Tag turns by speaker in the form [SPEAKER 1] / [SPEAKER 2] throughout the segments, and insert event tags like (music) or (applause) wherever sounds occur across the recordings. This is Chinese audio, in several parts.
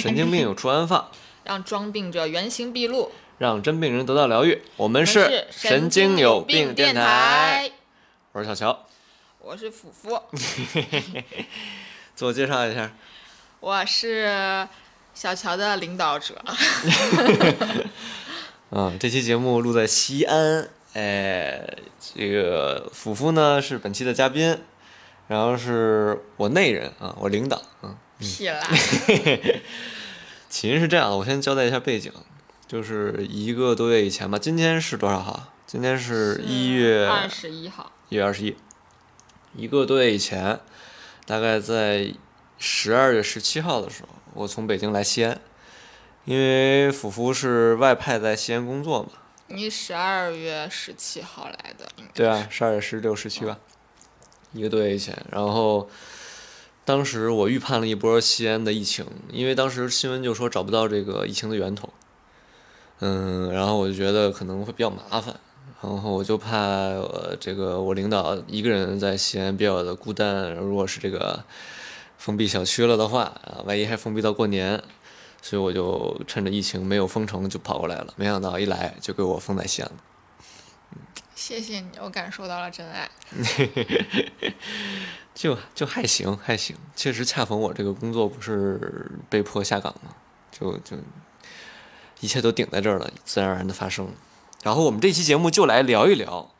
[SPEAKER 1] 神经病 (laughs) 有处安放，
[SPEAKER 2] 让装病者原形毕露。
[SPEAKER 1] 让真病人得到疗愈。我们是神经有病
[SPEAKER 2] 电
[SPEAKER 1] 台，，我是小乔。
[SPEAKER 2] 我是福福，(laughs)
[SPEAKER 1] 自我介绍一下，
[SPEAKER 2] 我是小乔的领导者。
[SPEAKER 1] 嗯，(laughs) 这期节目录在西安，哎，这个福福呢是本期的嘉宾，然后是我内人啊，我领导，嗯，
[SPEAKER 2] 屁啦！(laughs)
[SPEAKER 1] 起因是这样的，我先交代一下背景，就是一个多月以前吧，今天是多少号？今天是一月
[SPEAKER 2] 二十一号，
[SPEAKER 1] 一月二十一，一个多月以前，大概在十二月十七号的时候，我从北京来西安，因为福福是外派在西安工作嘛，
[SPEAKER 2] 你十二月十七号来的，
[SPEAKER 1] 对啊，十二月十六、十七吧，一个多月以前。然后，当时我预判了一波西安的疫情，因为当时新闻就说找不到这个疫情的源头。嗯，然后我就觉得可能会比较麻烦，然后我就怕呃这个我领导一个人在西安比较的孤单，如果是这个封闭小区了的话，啊，万一还封闭到过年，所以我就趁着疫情没有封城就跑过来了，没想到一来就给我封在西安了。
[SPEAKER 2] 谢谢你，我感受到了真爱。(laughs)
[SPEAKER 1] 就就还行还行，确实恰逢我这个工作不是被迫下岗嘛，就就一切都顶在这儿了，自然而然的发生。然后我们这期节目就来聊一聊，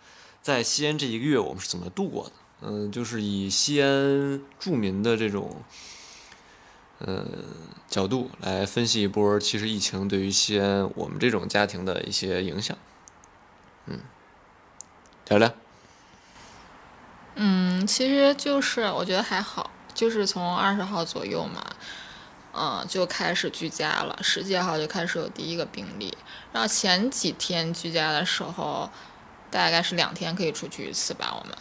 [SPEAKER 1] 在西安这一个月我们是怎么度过的。嗯，就是以西安著名的这种，呃角度来分析一波，其实疫情对于西安我们这种家庭的一些影响。嗯，聊聊。
[SPEAKER 2] 嗯，其实就是我觉得还好，就是从二十号左右嘛，嗯，就开始居家了。十几号就开始有第一个病例，然后前几天居家的时候，大概是两天可以出去一次吧，我们。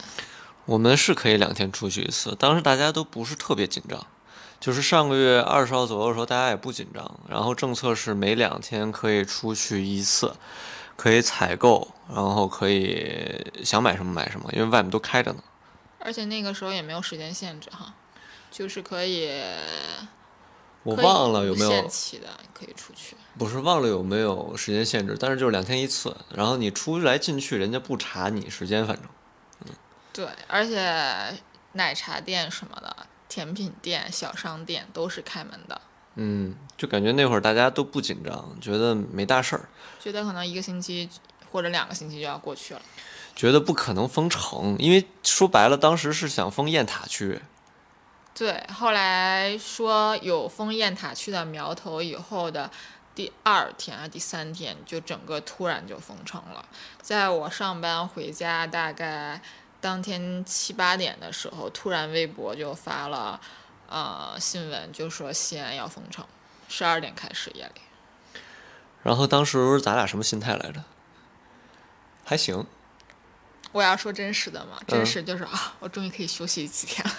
[SPEAKER 1] 我们是可以两天出去一次，当时大家都不是特别紧张，就是上个月二十号左右的时候，大家也不紧张。然后政策是每两天可以出去一次，可以采购，然后可以想买什么买什么，因为外面都开着呢。
[SPEAKER 2] 而且那个时候也没有时间限制哈，就是可以。
[SPEAKER 1] 我忘了有没有
[SPEAKER 2] 限，期的可以出去。
[SPEAKER 1] 不是忘了有没有时间限制，但是就是两天一次。然后你出来进去，人家不查你时间，反正嗯
[SPEAKER 2] 对，而且奶茶店什么的、甜品店、小商店都是开门的。
[SPEAKER 1] 嗯，就感觉那会儿大家都不紧张，觉得没大事儿。
[SPEAKER 2] 觉得可能一个星期或者两个星期就要过去了。
[SPEAKER 1] 觉得不可能封城，因为说白了，当时是想封雁塔区。
[SPEAKER 2] 对，后来说有封雁塔区的苗头以后的第二天啊、第三天，就整个突然就封城了。在我上班回家大概当天七八点的时候，突然微博就发了呃新闻，就说西安要封城，十二点开始夜里。
[SPEAKER 1] 然后当时咱俩什么心态来着？还行，
[SPEAKER 2] 我要说真实的嘛，真
[SPEAKER 1] 嗯
[SPEAKER 2] 实就是、啊，我终于可以休息几天了。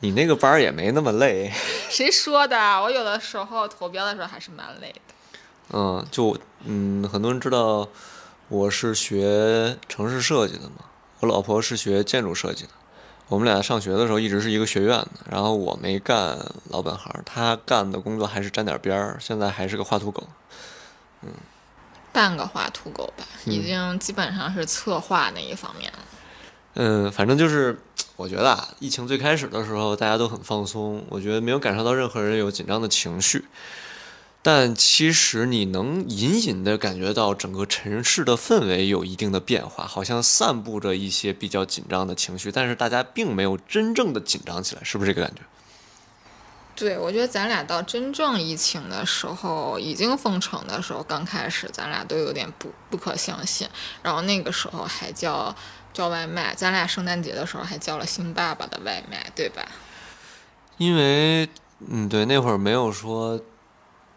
[SPEAKER 1] 你那个班儿也没那么累，(laughs)
[SPEAKER 2] 谁说的？我有的时候投标的时候还是蛮累的。
[SPEAKER 1] 嗯，就嗯，很多人知道我是学城市设计的嘛，我老婆是学建筑设计的，我们俩上学的时候一直是一个学院的，然后我没干老本行，她干的工作还是沾点边儿，现在还是个画图狗。
[SPEAKER 2] 半个画图狗吧，
[SPEAKER 1] 嗯
[SPEAKER 2] 已经基本上是策划那一方面了。
[SPEAKER 1] 嗯，反正就是，我觉得啊，疫情最开始的时候，大家都很放松，我觉得没有感受到任何人有紧张的情绪。但其实你能隐隐的感觉到整个城市的氛围有一定的变化，好像散布着一些比较紧张的情绪，但是大家并没有真正的紧张起来，是不是这个感觉？
[SPEAKER 2] 对，我觉得咱俩到真正疫情的时候，已经封城的时候，刚开始咱俩都有点不不可相信。然后那个时候还叫叫外卖，咱俩圣诞节的时候还叫了新爸爸的外卖，对吧？
[SPEAKER 1] 因为，嗯，对，那会儿没有说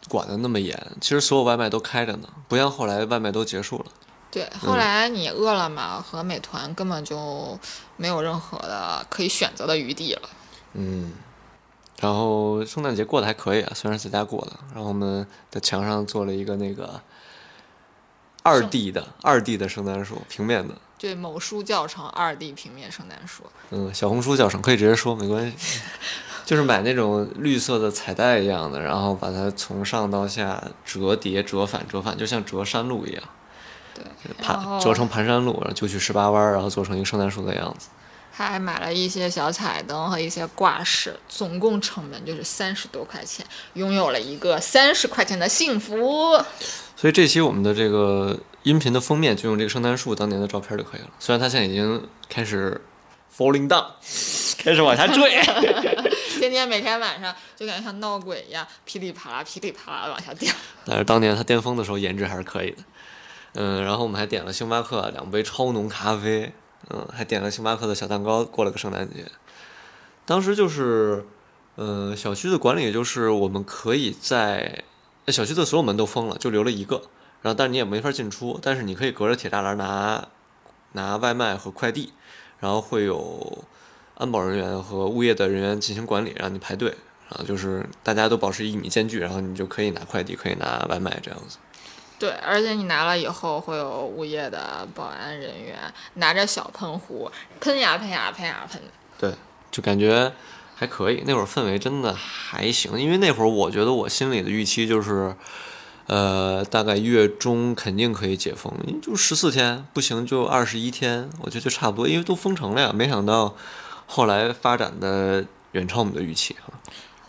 [SPEAKER 1] 管的那么严，其实所有外卖都开着呢，不像后来外卖都结束了。
[SPEAKER 2] 对，后来你饿了么和美团根本就没有任何的可以选择的余地了。
[SPEAKER 1] 嗯，然后圣诞节过得还可以啊，虽然是在家过的。然后我们在墙上做了一个那个二 D 的二 D 的圣诞树，平面的。
[SPEAKER 2] 对，某书教程二 D 平面圣诞树。
[SPEAKER 1] 嗯，小红书教程可以直接说，没关系。(laughs) 就是买那种绿色的彩带一样的，然后把它从上到下折叠、折返、折返，就像折山路一样。
[SPEAKER 2] 对，
[SPEAKER 1] 盘折成盘山路，然后就去十八弯，然后做成一个圣诞树的样子。
[SPEAKER 2] 还买了一些小彩灯和一些挂饰，总共成本就是三十多块钱，拥有了一个三十块钱的幸福。
[SPEAKER 1] 所以这期我们的这个音频的封面就用这个圣诞树当年的照片就可以了。虽然它现在已经开始 falling down，(laughs) 开始往下坠，(laughs)
[SPEAKER 2] 天天每天晚上就感觉像闹鬼一样，噼里啪啦、噼里啪啦的往下掉。
[SPEAKER 1] 但是当年它巅峰的时候颜值还是可以的。嗯，然后我们还点了星巴克两杯超浓咖啡。嗯，还点了星巴克的小蛋糕，过了个圣诞节。当时就是，嗯，小区的管理就是我们可以在小区的所有门都封了，就留了一个，然后但是你也没法进出，但是你可以隔着铁栅栏拿拿外卖和快递，然后会有安保人员和物业的人员进行管理，让你排队，然后就是大家都保持一米间距，然后你就可以拿快递，可以拿外卖这样子。
[SPEAKER 2] 对，而且你拿了以后，会有物业的保安人员拿着小喷壶喷呀喷呀喷呀喷。
[SPEAKER 1] 对，就感觉还可以。那会儿氛围真的还行，因为那会儿我觉得我心里的预期就是，呃，大概月中肯定可以解封，就十四天，不行就二十一天，我觉得就差不多，因为都封城了呀。没想到后来发展的远超我们的预期哈。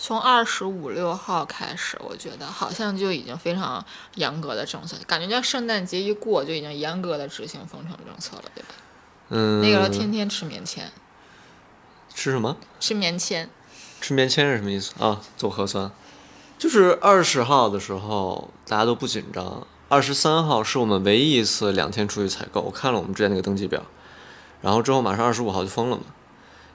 [SPEAKER 2] 从二十五六号开始，我觉得好像就已经非常严格的政策，感觉叫圣诞节一过就已经严格的执行封城政策了，对吧？
[SPEAKER 1] 嗯。
[SPEAKER 2] 那个时候天天吃棉签。
[SPEAKER 1] 吃什么？
[SPEAKER 2] 吃棉签。
[SPEAKER 1] 吃棉签是什么意思啊？做核酸。就是二十号的时候大家都不紧张，二十三号是我们唯一一次两天出去采购，我看了我们之前那个登记表，然后之后马上二十五号就封了嘛。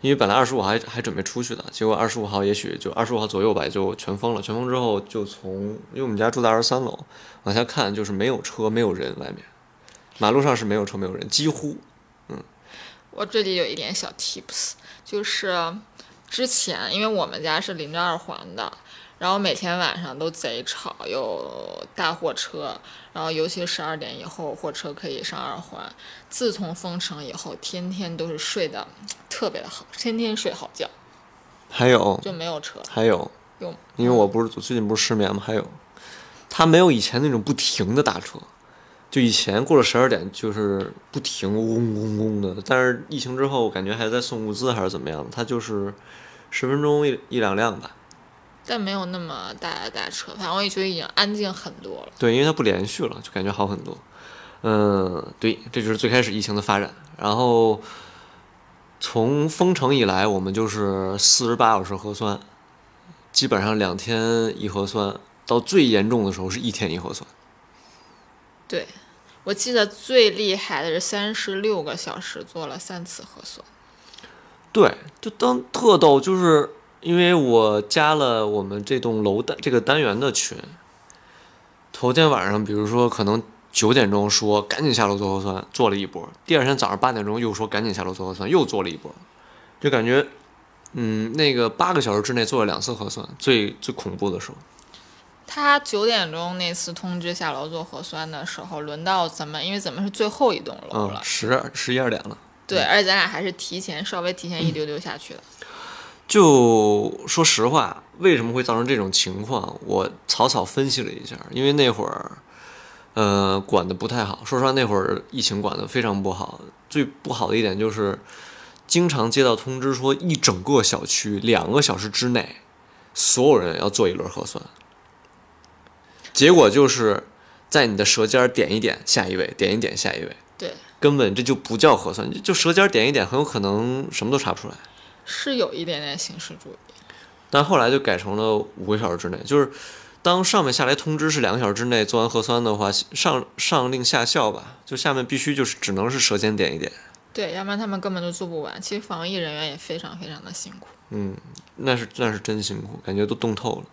[SPEAKER 1] 因为本来二十五号还还准备出去的，结果二十五号也许就二十五号左右吧，就全封了。全封之后，就从因为我们家住在二十三楼，往下看就是没有车，没有人，外面马路上是没有车，没有人，几乎，嗯。
[SPEAKER 2] 我这里有一点小 tips，就是之前因为我们家是临着二环的。然后每天晚上都贼吵，有大货车，然后尤其十二点以后，货车可以上二环。自从封城以后，天天都是睡得特别的好，天天睡好觉。
[SPEAKER 1] 还有
[SPEAKER 2] 就没有车。
[SPEAKER 1] 还有，
[SPEAKER 2] 有，
[SPEAKER 1] 因为我不是最近不是失眠吗？还有，他没有以前那种不停的打车，就以前过了十二点就是不停嗡嗡嗡的，但是疫情之后感觉还在送物资还是怎么样，他就是十分钟一一两辆吧。
[SPEAKER 2] 但没有那么大的大车，反正我也觉得已经安静很多了。
[SPEAKER 1] 对，因为它不连续了，就感觉好很多。嗯，对，这就是最开始疫情的发展。然后从封城以来，我们就是四十八小时核酸，基本上两天一核酸，到最严重的时候是一天一核酸。
[SPEAKER 2] 对，我记得最厉害的是三十六个小时做了三次核酸。
[SPEAKER 1] 对，就当特逗，就是。因为我加了我们这栋楼的这个单元的群，头天晚上，比如说可能九点钟说赶紧下楼做核酸，做了一波；第二天早上八点钟又说赶紧下楼做核酸，又做了一波，就感觉，嗯，那个八个小时之内做了两次核酸，最最恐怖的时候。
[SPEAKER 2] 他九点钟那次通知下楼做核酸的时候，轮到咱们，因为咱们是最后一栋楼了，
[SPEAKER 1] 十十一二点了。
[SPEAKER 2] 对，而且咱俩还是提前稍微提前一丢丢下去的。
[SPEAKER 1] 就说实话，为什么会造成这种情况？我草草分析了一下，因为那会儿，呃，管的不太好。说实话，那会儿疫情管的非常不好。最不好的一点就是，经常接到通知说，一整个小区两个小时之内，所有人要做一轮核酸。结果就是在你的舌尖点一点，下一位点一点，下一位。
[SPEAKER 2] 对，
[SPEAKER 1] 根本这就不叫核酸，就舌尖点一点，很有可能什么都查不出来。
[SPEAKER 2] 是有一点点形式主义，
[SPEAKER 1] 但后来就改成了五个小时之内。就是当上面下来通知是两个小时之内做完核酸的话，上上令下效吧，就下面必须就是只能是舌尖点一点。
[SPEAKER 2] 对，要不然他们根本就做不完。其实防疫人员也非常非常的辛苦。
[SPEAKER 1] 嗯，那是那是真辛苦，感觉都冻透了。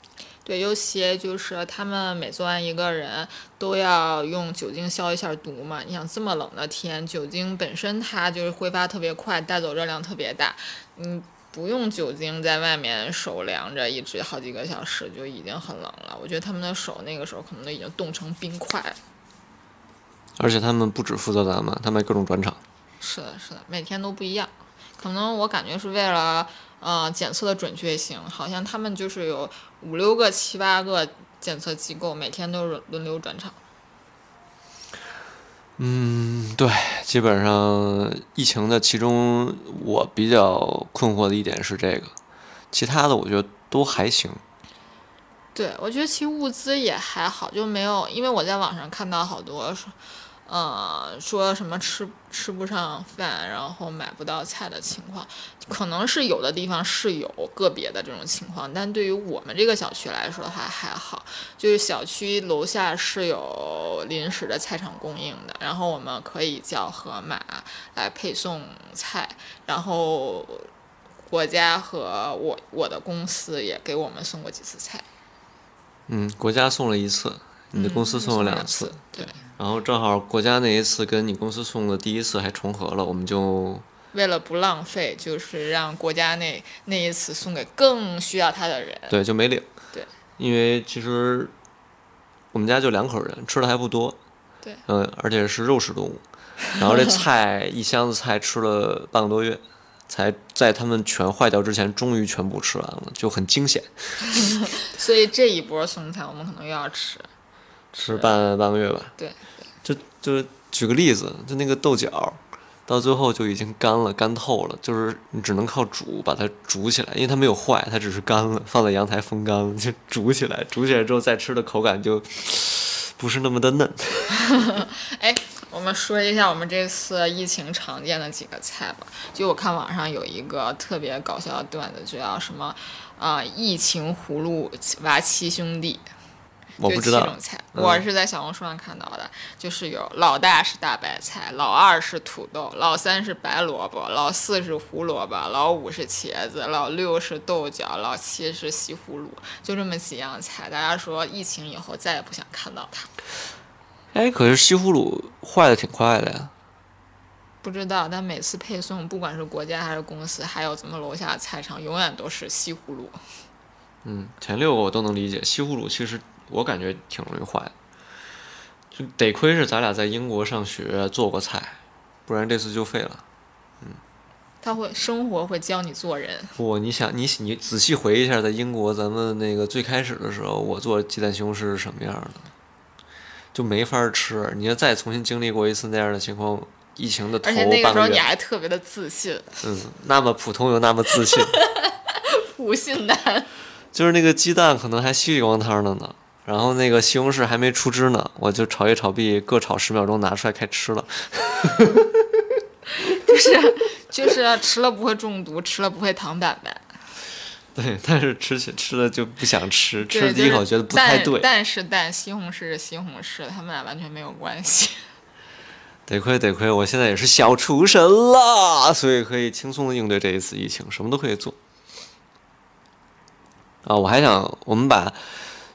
[SPEAKER 2] 对，尤其就是他们每做完一个人都要用酒精消一下毒嘛。你想这么冷的天，酒精本身它就是挥发特别快，带走热量特别大。嗯，不用酒精在外面手凉着，一直好几个小时就已经很冷了。我觉得他们的手那个时候可能都已经冻成冰块了。
[SPEAKER 1] 而且他们不只负责咱们，他们还各种转场。
[SPEAKER 2] 是的，是的，每天都不一样。可能我感觉是为了呃检测的准确性，好像他们就是有五六个、七八个检测机构，每天都是轮流转场。
[SPEAKER 1] 嗯，对，基本上疫情的其中我比较困惑的一点是这个，其他的我觉得都还行。
[SPEAKER 2] 对，我觉得其实物资也还好，就没有，因为我在网上看到好多说，呃，说什么吃吃不上饭，然后买不到菜的情况，可能是有的地方是有个别的这种情况，但对于我们这个小区来说的话还好，就是小区楼下是有临时的菜场供应的，然后我们可以叫盒马来配送菜，然后国家和我我的公司也给我们送过几次菜。
[SPEAKER 1] 嗯，国家送了一次，你的公司
[SPEAKER 2] 送
[SPEAKER 1] 了
[SPEAKER 2] 两
[SPEAKER 1] 次，
[SPEAKER 2] 对。
[SPEAKER 1] 然后正好国家那一次跟你公司送的第一次还重合了，我们就
[SPEAKER 2] 为了不浪费，就是让国家那那一次送给更需要它的人。
[SPEAKER 1] 对，就没领。
[SPEAKER 2] 对。
[SPEAKER 1] 因为其实我们家就两口人，吃的还不多。
[SPEAKER 2] 对。
[SPEAKER 1] 嗯，而且是肉食动物，然后这菜一箱子菜吃了半个多月。(laughs) 才在他们全坏掉之前，终于全部吃完了，就很惊险。(laughs)
[SPEAKER 2] 所以这一波送菜，我们可能又要吃，
[SPEAKER 1] 吃半半个月吧。
[SPEAKER 2] 对，
[SPEAKER 1] 就就举个例子，就那个豆角，到最后就已经干了，干透了，就是你只能靠煮把它煮起来，因为它没有坏，它只是干了，放在阳台风干了，就煮起来，煮起来之后再吃的口感就不是那么的嫩。(laughs)
[SPEAKER 2] 哎。我们说一下我们这次疫情常见的几个菜吧。就我看网上有一个特别搞笑的段子，就叫什么啊？疫情葫芦娃七兄弟。
[SPEAKER 1] 我不知道。
[SPEAKER 2] 七种菜，我是在小红书上看到的，就是有老大是大白菜，老二是土豆，老三是白萝卜，老四是胡萝卜，老五是茄子，老六是豆角，老七是西葫芦，就这么几样菜。大家说疫情以后再也不想看到它。
[SPEAKER 1] 哎，可是西葫芦坏的挺快的呀。
[SPEAKER 2] 不知道，但每次配送，不管是国家还是公司，还有咱们楼下菜场，永远都是西葫芦。
[SPEAKER 1] 嗯，前六个我都能理解，西葫芦其实我感觉挺容易坏的，就得亏是咱俩在英国上学做过菜，不然这次就废了。嗯。
[SPEAKER 2] 他会生活会教你做人。
[SPEAKER 1] 不，你想你你仔细回忆一下，在英国咱们那个最开始的时候，我做鸡蛋西红柿是什么样的？就没法吃。你要再重新经历过一次那样的情况，疫情的头半个月，而且
[SPEAKER 2] 那个时候你还特别的自信。
[SPEAKER 1] 嗯，那么普通又那么自信。(laughs)
[SPEAKER 2] 普信男。
[SPEAKER 1] 就是那个鸡蛋可能还稀里光汤的呢，然后那个西红柿还没出汁呢，我就炒一炒币，各炒十秒钟，拿出来开吃了。(laughs)
[SPEAKER 2] 就是就是吃了不会中毒，吃了不会糖胆呗。
[SPEAKER 1] 对，但是吃起吃了就不想吃，吃了第一口觉得不太对。
[SPEAKER 2] 但是但西红柿是西红柿，他们俩完全没有关系。
[SPEAKER 1] 得亏得亏，我现在也是小厨神了，所以可以轻松的应对这一次疫情，什么都可以做。啊，我还想我们把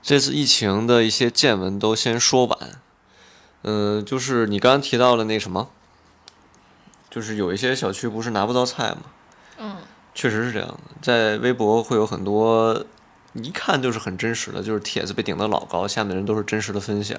[SPEAKER 1] 这次疫情的一些见闻都先说完。嗯，就是你刚刚提到的那什么，就是有一些小区不是拿不到菜吗？
[SPEAKER 2] 嗯。
[SPEAKER 1] 确实是这样的，在微博会有很多，一看就是很真实的，就是帖子被顶的老高，下面的人都是真实的分享。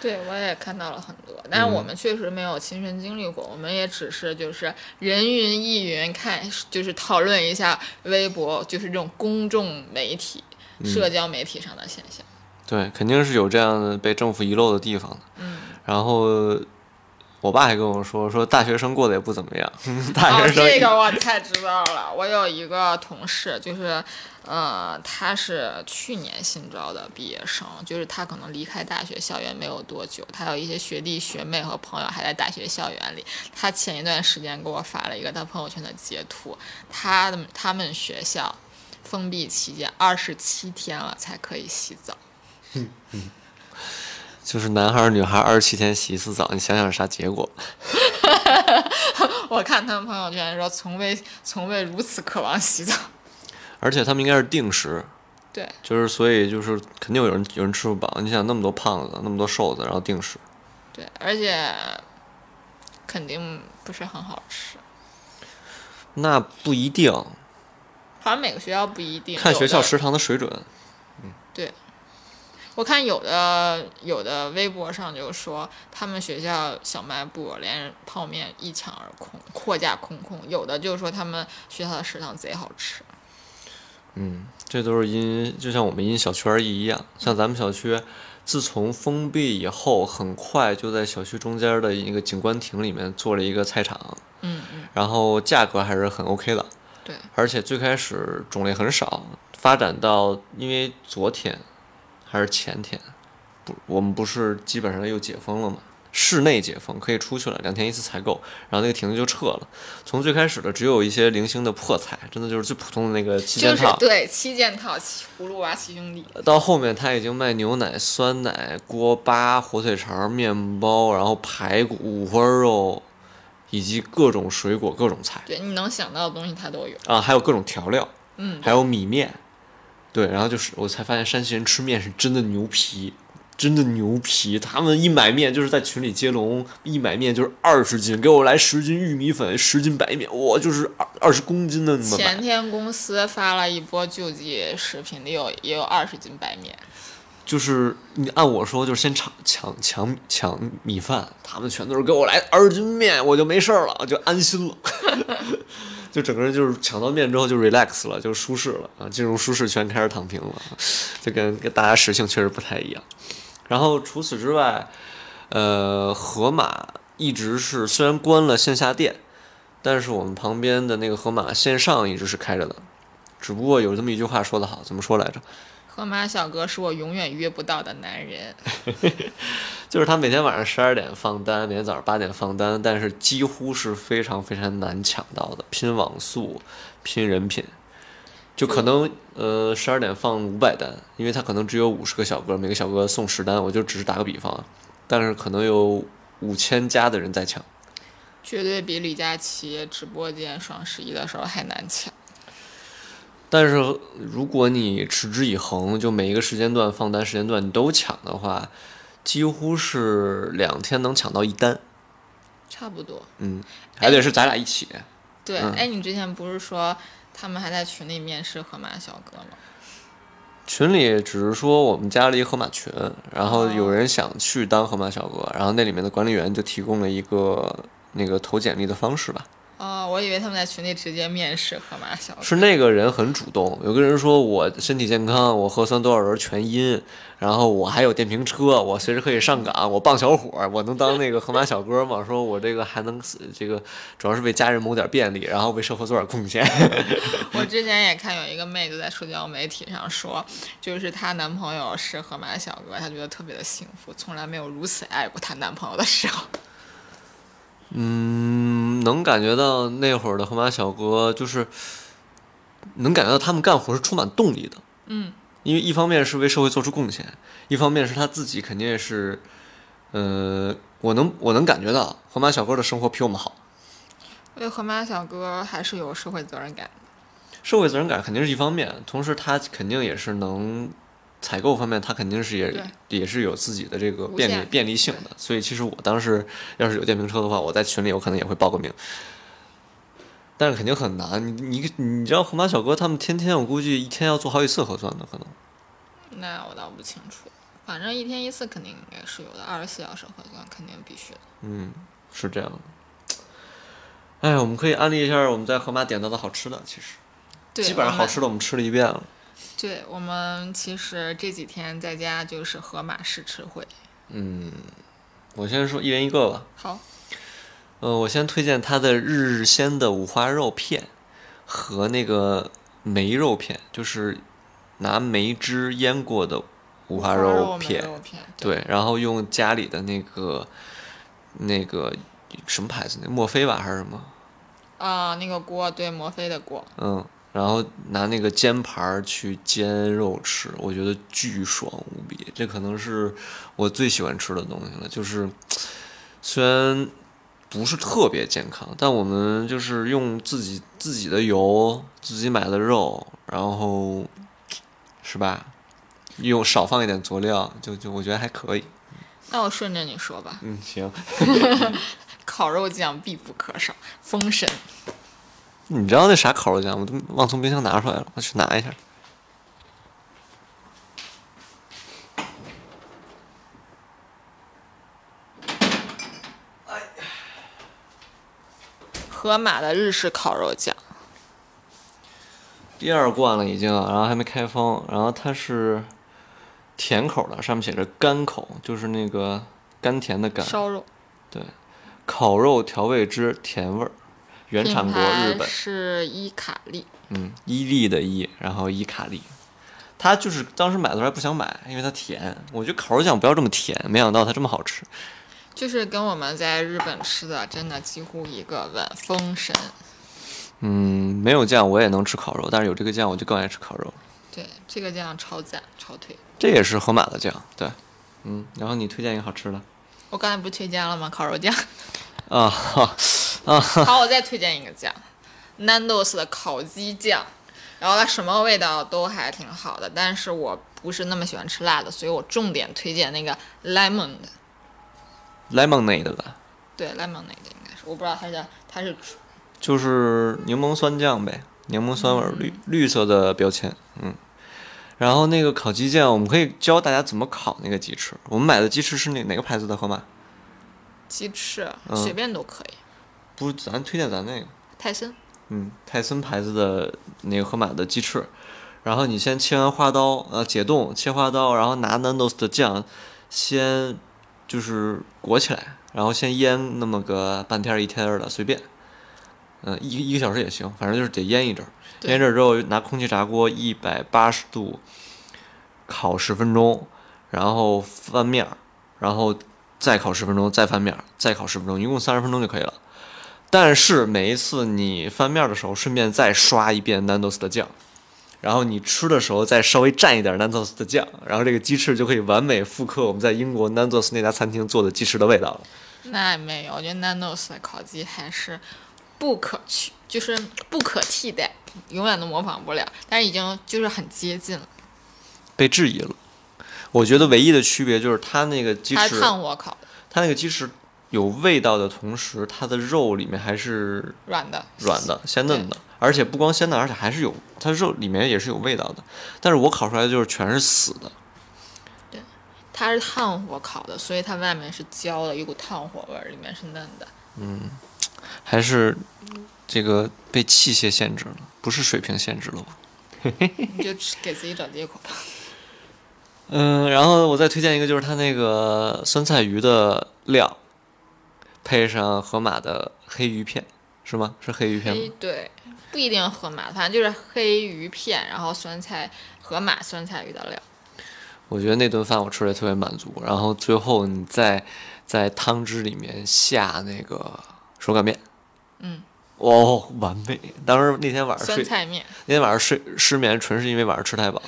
[SPEAKER 2] 对，我也看到了很多，但是我们确实没有亲身经历过，我们也只是就是人云亦云，看就是讨论一下微博，就是这种公众媒体、社交媒体上的现象。
[SPEAKER 1] 对，肯定是有这样的被政府遗漏的地方的。
[SPEAKER 2] 嗯。
[SPEAKER 1] 然后。我爸还跟我说，说大学生过得也不怎么样。(laughs) 大学生，
[SPEAKER 2] 这个我太知道了。我有一个同事，就是，呃，他是去年新招的毕业生，就是他可能离开大学校园没有多久，他有一些学弟学妹和朋友还在大学校园里。他前一段时间给我发了一个他朋友圈的截图，他的他们学校封闭期间二十七天了才可以洗澡。(laughs)
[SPEAKER 1] 就是男孩儿女孩儿二十七天洗一次澡，你想想啥结果？(laughs)
[SPEAKER 2] 我看他们朋友圈说，从未从未如此渴望洗澡。
[SPEAKER 1] 而且他们应该是定时。
[SPEAKER 2] 对。
[SPEAKER 1] 就是所以就是肯定有人有人吃不饱，你想那么多胖子，那么多瘦子，然后定时。
[SPEAKER 2] 对，而且肯定不是很好吃。
[SPEAKER 1] 那不一定。
[SPEAKER 2] 好像每个学校不一定。
[SPEAKER 1] 看学校食堂的水准。
[SPEAKER 2] 嗯。对。我看有的有的微博上就说，他们学校小卖部连泡面一抢而空，货架空空。有的就说他们学校的食堂贼好吃。
[SPEAKER 1] 嗯，这都是因，就像我们因小区而异一样。像咱们小区，自从封闭以后，很快就在小区中间的一个景观亭里面做了一个菜场，
[SPEAKER 2] 嗯嗯，
[SPEAKER 1] 然后价格还是很 OK 的。
[SPEAKER 2] 对，
[SPEAKER 1] 而且最开始种类很少，发展到因为昨天还是前天，不，我们不是基本上又解封了嘛？室内解封可以出去了，两天一次采购，然后那个亭子就撤了。从最开始的只有一些零星的破菜，真的就是最普通的那个七件套，
[SPEAKER 2] 就是对七件套，葫芦娃七兄弟。
[SPEAKER 1] 到后面他已经卖牛奶、酸奶、锅巴、火腿肠、面包，然后排骨、五花肉，以及各种水果、各种菜
[SPEAKER 2] 对，你能想到的东西它都有。
[SPEAKER 1] 啊，还有各种调料，
[SPEAKER 2] 嗯，
[SPEAKER 1] 还有米面。对，然后就是我才发现山西人吃面是真的牛皮，真的牛皮。他们一买面就是在群里接龙，一买面就是二十斤，给我来十斤玉米粉，十斤白面，我，就是二二十公斤的那么。
[SPEAKER 2] 前天公司发了一波救济食品，里有也有二十斤白面。
[SPEAKER 1] 就是你按我说，就是先抢抢抢抢米饭，他们全都是给我来二斤面，我就没事儿了，就安心了，(laughs) 就整个人就是抢到面之后就 relax 了，就舒适了啊，进入舒适圈，开始躺平了，就跟跟大家食性确实不太一样。然后除此之外，呃，盒马一直是虽然关了线下店，但是我们旁边的那个盒马线上一直是开着的，只不过有这么一句话说得好，怎么说来着？
[SPEAKER 2] 河马小哥是我永远约不到的男人。(laughs)
[SPEAKER 1] 就是他每天晚上十二点放单，每天早上八点放单，但是几乎是非常非常难抢到的，拼网速，拼人品，就可能呃十二点放五百单，因为他可能只有五十个小哥，每个小哥送十单，我就只是打个比方啊，但是可能有五千加的人在抢，
[SPEAKER 2] 绝对比李佳琦直播间双十一的时候还难抢。
[SPEAKER 1] 但是如果你持之以恒，就每一个时间段放单时间段你都抢的话，几乎是两天能抢到一单，
[SPEAKER 2] 差不多。
[SPEAKER 1] 嗯，还得是咱俩一起。
[SPEAKER 2] 对，
[SPEAKER 1] 嗯
[SPEAKER 2] 哎，你之前不是说他们还在群里面试河马小哥吗？
[SPEAKER 1] 群里只是说我们加了一个河马群，然后有人想去当河马小哥，然后那里面的管理员就提供了一个那个投简历的方式吧。
[SPEAKER 2] 哦，我以为他们在群里直接面试河马小哥。
[SPEAKER 1] 是那个人很主动，有个人说我身体健康，我核酸多少人全阴，然后我还有电瓶车，我随时可以上岗，我棒小伙，我能当那个河马小哥吗？说我这个还能这个主要是为家人谋点便利，然后为社会做点贡献。(laughs)
[SPEAKER 2] 我之前也看有一个妹子在社交媒体上说，就是她男朋友是河马小哥，她觉得特别的幸福，从来没有如此爱过她男朋友的时候。
[SPEAKER 1] 嗯，能感觉到那会儿的河马小哥，就是能感觉到他们干活是充满动力的。
[SPEAKER 2] 嗯，
[SPEAKER 1] 因为一方面是为社会做出贡献，一方面是他自己肯定也是，呃，我能我能感觉到河马小哥的生活比我们好，
[SPEAKER 2] 因为河马小哥还是有社会责任感的。
[SPEAKER 1] 社会责任感肯定是一方面，同时他肯定也是能采购方面，他肯定是也也是有自己的这个便利便利性的。所以其实我当时要是有电瓶车的话，我在群里我可能也会报个名。但是肯定很难，你你你知道河马小哥他们天天我估计一天要做好几次核酸的可能。
[SPEAKER 2] 那我倒不清楚，反正一天一次肯定应该是有的，二十四小时核酸肯定必须的。
[SPEAKER 1] 嗯，是这样的。哎，我们可以安利一下我们在河马点到的好吃的，其实，基本上好吃的我们吃了一遍了。
[SPEAKER 2] 对我们其实这几天在家就是河马试吃会。
[SPEAKER 1] 嗯，我先说一人一个吧。
[SPEAKER 2] 好，
[SPEAKER 1] 呃，我先推荐它的日鲜的五花肉片和那个梅肉片，就是拿梅汁腌过的五花
[SPEAKER 2] 肉
[SPEAKER 1] 肉片。
[SPEAKER 2] 梅肉片，
[SPEAKER 1] 对，然后用家里的那个那个什么牌子？那墨菲吧还是什么？
[SPEAKER 2] 啊、那个锅对摩飞的锅，
[SPEAKER 1] 嗯，然后拿那个煎盘儿去煎肉吃，我觉得巨爽无比。这可能是我最喜欢吃的东西了。就是虽然不是特别健康，但我们就是用自己自己的油、自己买的肉，然后是吧？用少放一点佐料，就就我觉得还可以。
[SPEAKER 2] 那我顺着你说吧，
[SPEAKER 1] 嗯，行。(laughs)
[SPEAKER 2] 烤肉酱必不可少，封神。
[SPEAKER 1] 你知道那啥烤肉酱我都忘从冰箱拿出来了我去拿一下。
[SPEAKER 2] 河马的日式烤肉酱。
[SPEAKER 1] 第二罐了已经然后还没开封然后它是甜口的上面写着甘口就是那个甘甜的甘
[SPEAKER 2] 对
[SPEAKER 1] 烤肉调味汁甜味原产国日本，
[SPEAKER 2] 是伊卡利。
[SPEAKER 1] 嗯，伊利的伊，然后伊卡利。他就是当时买的时候还不想买，因为它甜。我觉得烤肉酱不要这么甜，没想到它这么好吃。
[SPEAKER 2] 就是跟我们在日本吃的真的几乎一个吻，封神。
[SPEAKER 1] 嗯，没有酱我也能吃烤肉，但是有这个酱我就更爱吃烤肉。
[SPEAKER 2] 对，这个酱超赞，超推。
[SPEAKER 1] 这也是河马的酱，对，嗯。然后你推荐一个好吃的
[SPEAKER 2] 我刚才不是推荐了吗？烤肉酱。
[SPEAKER 1] 啊？哈啊哈，
[SPEAKER 2] 好，我再推荐一个酱，Nando's 的烤鸡酱。然后它什么味道都还挺好的，但是我不是那么喜欢吃辣的，所以我重点推荐那个 lemon 的。
[SPEAKER 1] lemonade 的，
[SPEAKER 2] 对，lemonade 应该是，我不知道它叫它是
[SPEAKER 1] 就是柠檬酸酱呗，柠檬酸味儿，绿绿色的标签，嗯。然后那个烤鸡酱，我们可以教大家怎么烤那个鸡翅。我们买的鸡翅是哪哪个牌子的？河马？
[SPEAKER 2] 鸡翅，
[SPEAKER 1] 嗯
[SPEAKER 2] 随便都可以。
[SPEAKER 1] 不是，咱推荐咱那个，
[SPEAKER 2] 泰森，
[SPEAKER 1] 嗯，泰森牌子的那个河马的鸡翅。然后你先切完花刀，呃，解冻切花刀，然后拿 Nando's 的酱先就是裹起来，然后先腌那么个半天一天的，随便，嗯、一一个小时也行，反正就是得腌一阵儿。腌一阵儿之后，拿空气炸锅一百八十度烤十分钟，然后翻面儿，然后再烤十分钟，再翻面儿，再烤十分钟，一共三十分钟就可以了。但是每一次你翻面的时候，顺便再刷一遍 Nando's 的酱，然后你吃的时候再稍微蘸一点 Nando's 的酱，然后这个鸡翅就可以完美复刻我们在英国 Nando's 那家餐厅做的鸡翅的味道了。
[SPEAKER 2] 那没有，我觉得 Nando's 的烤鸡还是不可取，就是不可替代，永远都模仿不了，但是已经就是很接近了。
[SPEAKER 1] 被质疑了。我觉得唯一的区别就是它那个鸡翅，
[SPEAKER 2] 炭火烤的，
[SPEAKER 1] 它那个鸡翅有味道的同时，它的肉里面还是
[SPEAKER 2] 软的，
[SPEAKER 1] 软的、鲜嫩的，而且不光鲜嫩，而且还是有它肉里面也是有味道的。但是我烤出来的就是全是死的。
[SPEAKER 2] 对它是炭火烤的，所以它外面是焦的，有股炭火味儿，里面是嫩的。
[SPEAKER 1] 嗯还是这个被器械限制了，不是水平限制了我。
[SPEAKER 2] 你就给自己找借口吧。(laughs)
[SPEAKER 1] 嗯，然后我再推荐一个，就是它那个酸菜鱼的料，配上河马的黑鱼片，是吗？是黑鱼片吗？
[SPEAKER 2] 对，不一定河马，反正就是黑鱼片，然后酸菜河马酸菜鱼的料。
[SPEAKER 1] 我觉得那顿饭我吃的特别满足。然后最后你再在汤汁里面下那个手擀面，
[SPEAKER 2] 嗯，
[SPEAKER 1] 哦，完美！当时那天晚上睡，
[SPEAKER 2] 酸菜面，
[SPEAKER 1] 那天晚上睡失眠，纯是因为晚上吃太饱，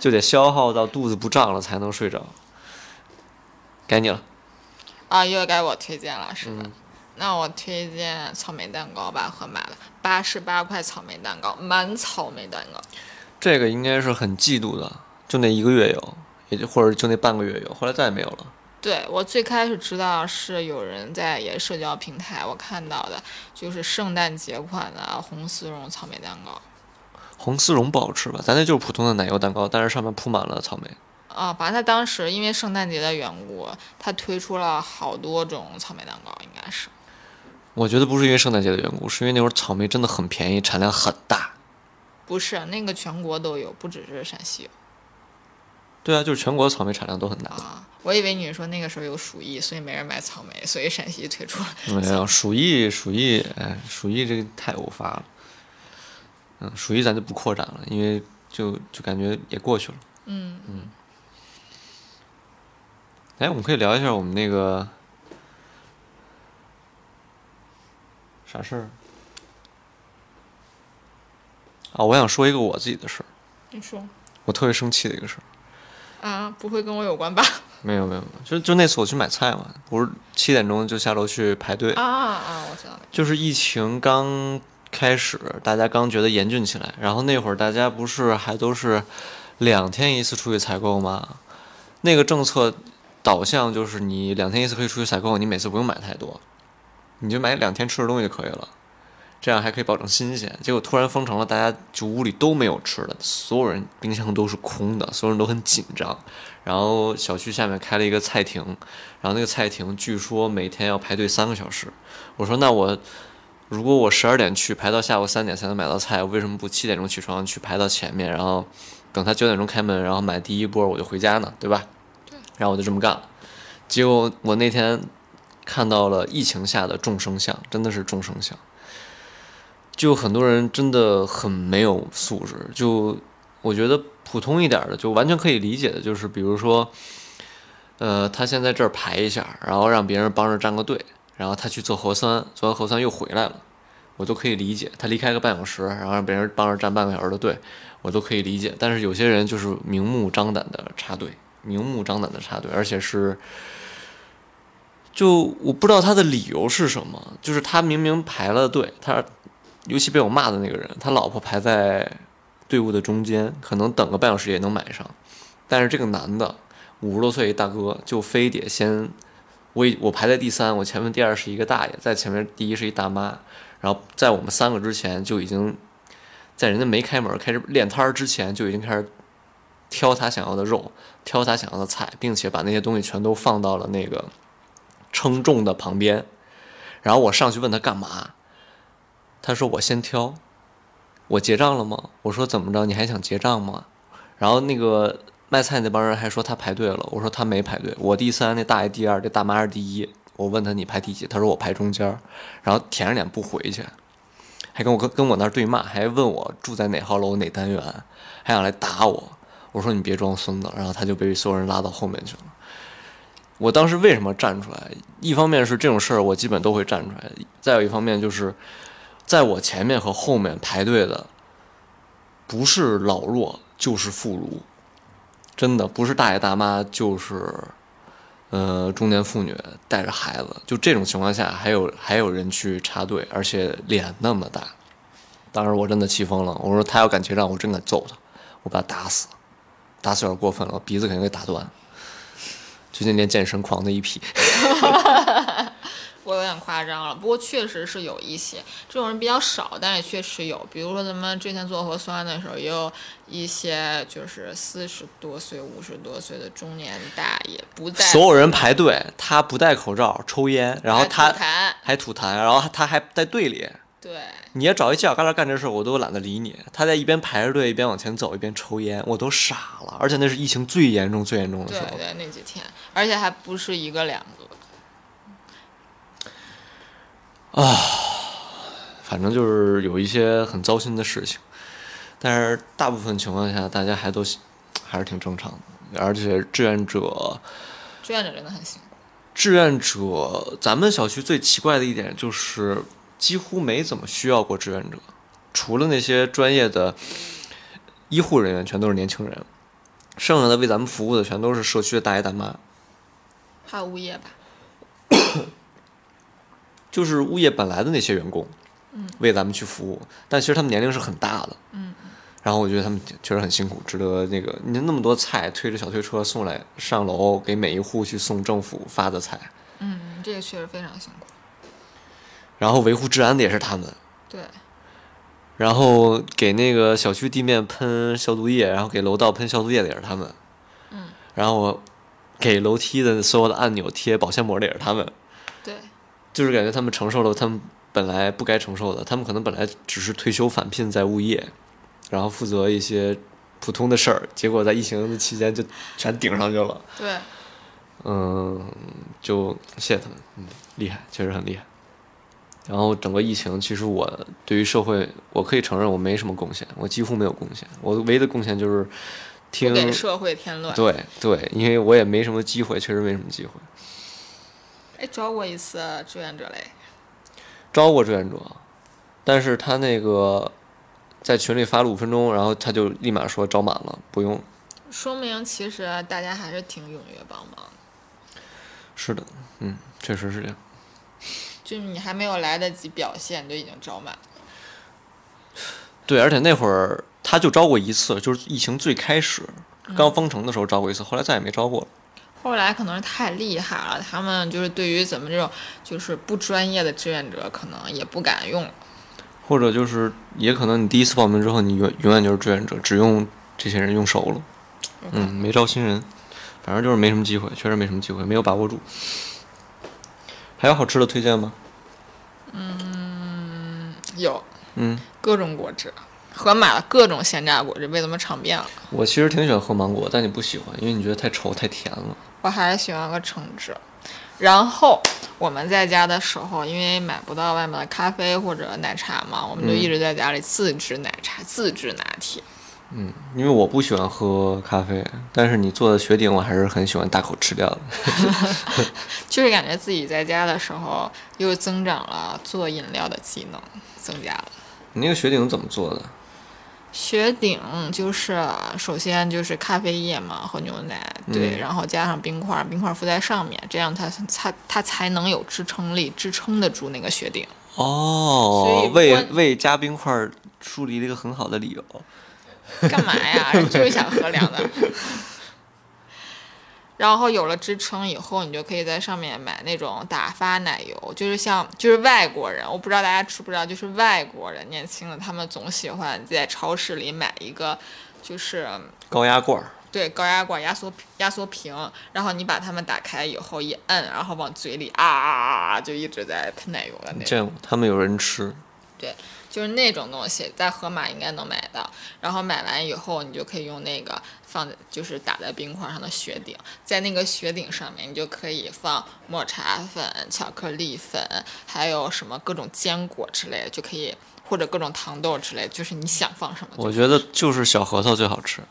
[SPEAKER 1] 就得消耗到肚子不胀了才能睡着。该你了，
[SPEAKER 2] 啊，又该我推荐了，是吧？
[SPEAKER 1] 嗯
[SPEAKER 2] 那我推荐草莓蛋糕吧，盒马的八十八块草莓蛋糕，满草莓蛋糕。
[SPEAKER 1] 这个应该是很嫉妒的，就那一个月有，也就或者就那半个月有，后来再也没有了。
[SPEAKER 2] 对我最开始知道是有人在也社交平台我看到的，就是圣诞节款的红丝绒草莓蛋糕。
[SPEAKER 1] 红丝绒不好吃吧？咱那就是普通的奶油蛋糕，但是上面铺满了草莓。
[SPEAKER 2] 啊，反正他当时因为圣诞节的缘故，他推出了好多种草莓蛋糕，应该是。
[SPEAKER 1] 我觉得不是因为圣诞节的缘故，是因为那会儿草莓真的很便宜，产量很大。
[SPEAKER 2] 不是那个全国都有，不只是陕西有
[SPEAKER 1] 对啊，就是全国的草莓产量都很大。
[SPEAKER 2] 啊。我以为你说那个时候有鼠疫，所以没人买草莓，所以陕西推出了。
[SPEAKER 1] 没有鼠疫，鼠疫，哎，鼠疫这个太偶发了。嗯，鼠疫咱就不扩展了，因为就就感觉也过去了。
[SPEAKER 2] 嗯，
[SPEAKER 1] 哎，我们可以聊一下我们那个啥事儿啊？我想说一个我自己的事儿，
[SPEAKER 2] 你说
[SPEAKER 1] 我特别生气的一个事儿。
[SPEAKER 2] 啊，不会跟我有关吧？
[SPEAKER 1] 没 (laughs) 有没有，没有就就那次我去买菜嘛，不是七点钟就下楼去排队，
[SPEAKER 2] 啊啊，我知道了。
[SPEAKER 1] 就是疫情刚开始，大家刚觉得严峻起来，然后那会儿大家不是还都是两天一次出去采购吗？那个政策导向就是你两天一次可以出去采购，你每次不用买太多，你就买两天吃的东西就可以了，这样还可以保证新鲜。结果突然封城了，大家就屋里都没有吃的，所有人冰箱都是空的，所有人都很紧张。然后小区下面开了一个菜亭，然后那个菜亭据说每天要排队三个小时。我说那我如果我十二点去排到下午三点才能买到菜，为什么不七点钟起床去排到前面，然后等他九点钟开门，然后买第一波我就回家呢，对吧？然后我就这么干了。结果我那天看到了疫情下的众生相，真的是众生相。就很多人真的很没有素质，就我觉得普通一点的，就完全可以理解的，就是比如说，呃，他先在这儿排一下，然后让别人帮着站个队，然后他去做核酸，做完核酸又回来了，我都可以理解。他离开个半小时，然后让别人帮着站半个小时的队，我都可以理解。但是有些人就是明目张胆的插队，明目张胆的插队，而且是。就我不知道他的理由是什么，就是他明明排了队，他尤其被我骂的那个人，他老婆排在队伍的中间，可能等个半小时也能买上，但是这个男的五十多岁一大哥，就非得先我我排在第三，我前面第二是一个大爷，在前面第一是一大妈，然后在我们三个之前就已经在人家没开门开始练摊儿之前就已经开始挑他想要的肉，挑他想要的菜，并且把那些东西全都放到了那个。称重的旁边，然后我上去问他干嘛，他说我先挑，我结账了吗？我说怎么着，你还想结账吗？然后那个卖菜那帮人还说他排队了，我说他没排队，我第三，那大爷第二，这大妈是第一。我问他你排第几？他说我排中间，然后舔着脸不回去，还跟我跟跟我那儿对骂，还问我住在哪号楼哪单元，还想来打我。我说你别装孙子，然后他就被所有人拉到后面去了。我当时为什么站出来？一方面是这种事儿我基本都会站出来，再有一方面就是，在我前面和后面排队的，不是老弱就是妇孺，真的不是大爷大妈就是，呃中年妇女带着孩子，就这种情况下还有还有人去插队，而且脸那么大，当时我真的气疯了，我说他要敢结账，我真敢揍他，我把他打死，打死有点过分了，鼻子肯定给打断。最近练健身狂的一批，(laughs)
[SPEAKER 2] 我有点夸张了。不过确实是有一些这种人比较少，但也确实有。比如说咱们之前做核酸的时候，也有一些就是四十多岁、五十多岁的中年大爷不戴。
[SPEAKER 1] 所有人排队，他不戴口罩抽烟，然后他还吐痰，然后他还在队里。
[SPEAKER 2] 对，
[SPEAKER 1] 你要找一犄角旮旯干这事儿，我都懒得理你。他在一边排着队，一边往前走，一边抽烟，我都傻了。而且那是疫情最严重、最严重的时候。
[SPEAKER 2] 对对，那几天，而且还不是一个两
[SPEAKER 1] 个。啊，反正就是有一些很糟心的事情，但是大部分情况下，大家还都还是挺正常的。而且志愿者，
[SPEAKER 2] 志愿者真的很辛苦。
[SPEAKER 1] 志愿者，咱们小区最奇怪的一点就是。几乎没怎么需要过志愿者，除了那些专业的医护人员，全都是年轻人，剩下的为咱们服务的全都是社区的大爷大妈，
[SPEAKER 2] 还有物业吧，(coughs)
[SPEAKER 1] 就是物业本来的那些员工，嗯。为咱们去服务，但其实他们年龄是很大的，
[SPEAKER 2] 嗯，
[SPEAKER 1] 然后我觉得他们确实很辛苦，值得那个您那么多菜推着小推车送来上楼，给每一户去送政府发的菜，
[SPEAKER 2] 嗯，这个确实非常辛苦。
[SPEAKER 1] 然后维护治安的也是他们，
[SPEAKER 2] 对。
[SPEAKER 1] 然后给那个小区地面喷消毒液，然后给楼道喷消毒液的也是他们，
[SPEAKER 2] 嗯。
[SPEAKER 1] 然后给楼梯的所有的按钮贴保鲜膜的也是他们，
[SPEAKER 2] 对。
[SPEAKER 1] 就是感觉他们承受了他们本来不该承受的，他们可能本来只是退休返聘在物业，然后负责一些普通的事儿，结果在疫情的期间就全顶上去了。
[SPEAKER 2] 对。
[SPEAKER 1] 嗯，就谢谢他们，嗯，厉害，确实很厉害。然后整个疫情，其实我对于社会，我可以承认我没什么贡献，我几乎没有贡献。我唯一的贡献就是听
[SPEAKER 2] 给社会添乱。
[SPEAKER 1] 对对，因为我也没什么机会，确实没什么机会。
[SPEAKER 2] 哎，招过一次志愿者嘞？
[SPEAKER 1] 招过志愿者，但是他那个在群里发了五分钟，然后他就立马说招满了，不用。
[SPEAKER 2] 说明其实大家还是挺踊跃帮忙。
[SPEAKER 1] 是的，嗯，确实是这样。
[SPEAKER 2] 就是你还没有来得及表现，就已经招满了。
[SPEAKER 1] 对，而且那会儿他就招过一次，就是疫情最开始刚封城的时候招过一次，后来再也没招过了。
[SPEAKER 2] 后来可能是太厉害了，他们就是对于咱们这种就是不专业的志愿者，可能也不敢用。
[SPEAKER 1] 或者就是，也可能你第一次报名之后，你永永远就是志愿者，只用这些人用熟了。嗯，没招新人，反正就是没什么机会，确实没什么机会，没有把握住。还有好吃的推荐吗？
[SPEAKER 2] 嗯，有
[SPEAKER 1] 嗯，
[SPEAKER 2] 各种果汁，盒马的各种鲜榨果汁被他们尝遍了。
[SPEAKER 1] 我其实挺喜欢喝芒果，但你不喜欢，因为你觉得太稠太甜了。
[SPEAKER 2] 我还是喜欢喝橙汁。然后我们在家的时候，因为买不到外面的咖啡或者奶茶嘛，我们就
[SPEAKER 1] 嗯
[SPEAKER 2] 一直在家里自制奶茶、自制拿铁。
[SPEAKER 1] 嗯，因为我不喜欢喝咖啡，但是你做的雪顶我还是很喜欢大口吃掉的。(laughs)
[SPEAKER 2] 就是感觉自己在家的时候又增长了做饮料的技能，增加了。
[SPEAKER 1] 你那个雪顶怎么做的？
[SPEAKER 2] 雪顶就是首先就是咖啡液嘛和牛奶，对，
[SPEAKER 1] 嗯
[SPEAKER 2] 然后加上冰块，冰块敷在上面，这样它它它才能有支撑力，支撑得住那个雪顶。所以，如
[SPEAKER 1] 哦为为加冰块儿树立了一个很好的理由。(laughs)
[SPEAKER 2] 干嘛呀？就是想喝凉的。(laughs) 然后有了支撑以后，你就可以在上面买那种打发奶油，就是像就是外国人，我不知道大家知不知道，就是外国人年轻的他们总喜欢在超市里买一个，就是
[SPEAKER 1] 高压罐儿，
[SPEAKER 2] 对高压罐压缩压缩瓶，然后你把它们打开以后一摁，然后往嘴里啊啊啊啊就一直在喷奶油的那种。
[SPEAKER 1] 见过他们有人吃。
[SPEAKER 2] 就是那种东西，在盒马应该能买到。然后买完以后，你就可以用那个放在，就是打在冰块上的雪顶，在那个雪顶上面，你就可以放抹茶粉、巧克力粉，还有什么各种坚果之类的，就可以或者各种糖豆之类，就是你想放什么
[SPEAKER 1] 我觉得就是小核桃最好吃。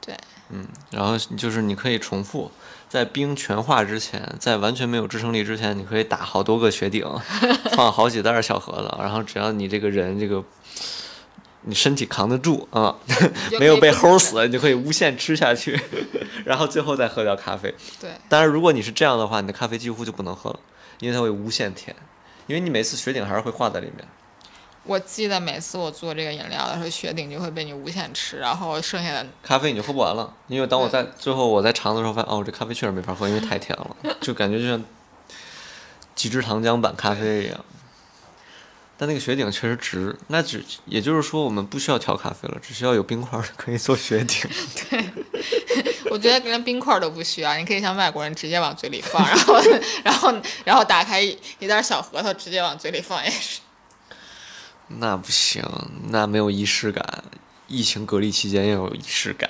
[SPEAKER 2] 对，
[SPEAKER 1] 嗯，然后就是你可以重复，在冰全化之前，在完全没有支撑力之前，你可以打好多个雪顶，(laughs) 放好几袋儿小盒子，然后只要你这个人这个。你身体扛得住啊，没有被齁死，你就可以无限吃下去，(laughs) 然后最后再喝掉咖啡。
[SPEAKER 2] 对，
[SPEAKER 1] 当然，如果你是这样的话，你的咖啡几乎就不能喝了，因为它会无限甜，因为你每次雪顶还是会化在里面。
[SPEAKER 2] 我记得每次我做这个饮料的时候，雪顶就会被你无限吃，然后剩下的
[SPEAKER 1] 咖啡你就喝不完了，因为当我在最后我在尝的时候发现，哦，这咖啡确实没法喝，因为太甜了，就感觉就像极致糖浆版咖啡一样。但那个雪顶确实值，那只也就是说我们不需要调咖啡了，只需要有冰块儿可以做雪顶。(laughs)
[SPEAKER 2] 对 (laughs) 我觉得连冰块都不需要，你可以像外国人直接往嘴里放，然后 (laughs) 然后然后打开一一袋小核桃，直接往嘴里放也是。
[SPEAKER 1] 那不行，那没有仪式感。疫情隔离期间要有仪式感。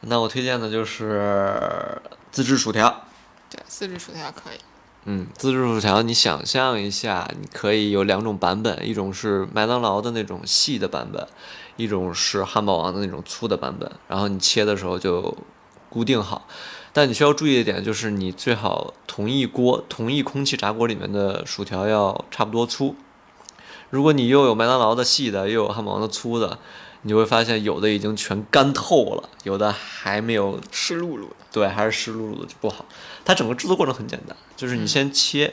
[SPEAKER 1] 那我推荐的就是自制薯条。
[SPEAKER 2] 对，自制薯条可以。
[SPEAKER 1] 嗯，自制薯条，你想象一下，你可以有两种版本，一种是麦当劳的那种细的版本，一种是汉堡王的那种粗的版本。然后你切的时候就固定好，但你需要注意一点，就是你最好同一锅、同一空气炸锅里面的薯条要差不多粗。如果你又有麦当劳的细的，又有汉堡王的粗的，你就会发现有的已经全干透了，有的还没有
[SPEAKER 2] 湿漉漉的。
[SPEAKER 1] 对，还是湿漉漉的就不好。它整个制作过程很简单，就是你先切，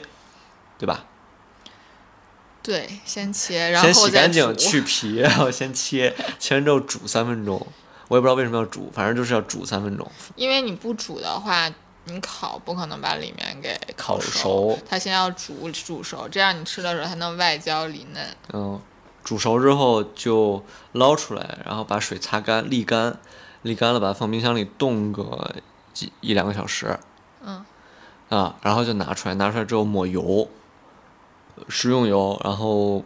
[SPEAKER 1] 对吧？
[SPEAKER 2] 对，先切，然后先
[SPEAKER 1] 洗干净，去皮，然后先切，切完之后煮三分钟。我也不知道为什么要煮，反正就是要煮三分钟。
[SPEAKER 2] 因为你不煮的话，你烤不可能把里面给
[SPEAKER 1] 烤
[SPEAKER 2] 熟，
[SPEAKER 1] 熟
[SPEAKER 2] 它先要煮煮熟，这样你吃的时候才能外焦里嫩。
[SPEAKER 1] 嗯，煮熟之后就捞出来，然后把水擦干、沥干，沥干了把它放冰箱里冻个几一两个小时。
[SPEAKER 2] 嗯。
[SPEAKER 1] 啊，然后就拿出来，拿出来之后抹油，食用油，然后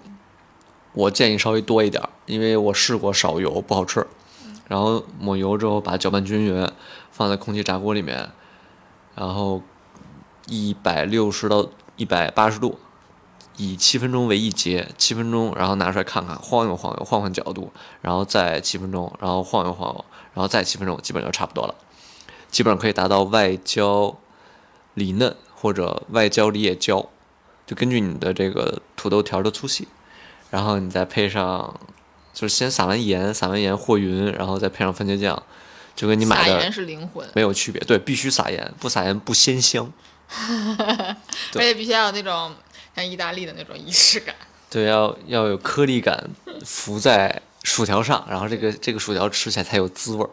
[SPEAKER 1] 我建议稍微多一点，因为我试过少油不好吃。然后抹油之后把它搅拌均匀，放在空气炸锅里面，然后一百六十到一百八十度，以七分钟为一节，七分钟，然后拿出来看看，晃悠晃悠，换换角度，然后再七分钟，然后晃悠晃悠，然后再七分钟，基本就差不多了，基本上可以达到外焦里嫩或者外焦里也焦，就根据你的这个土豆条的粗细，然后你再配上，就是先撒完盐，撒完盐和匀，然后再配上番茄酱，就跟你买的
[SPEAKER 2] 撒盐是灵魂，
[SPEAKER 1] 没有区别，对，必须撒盐，不撒盐不鲜香。(laughs)
[SPEAKER 2] 而且必须要有那种像意大利的那种仪式感。
[SPEAKER 1] 对，要要有颗粒感浮在薯条上，然后这个这个薯条吃起来才有滋味儿。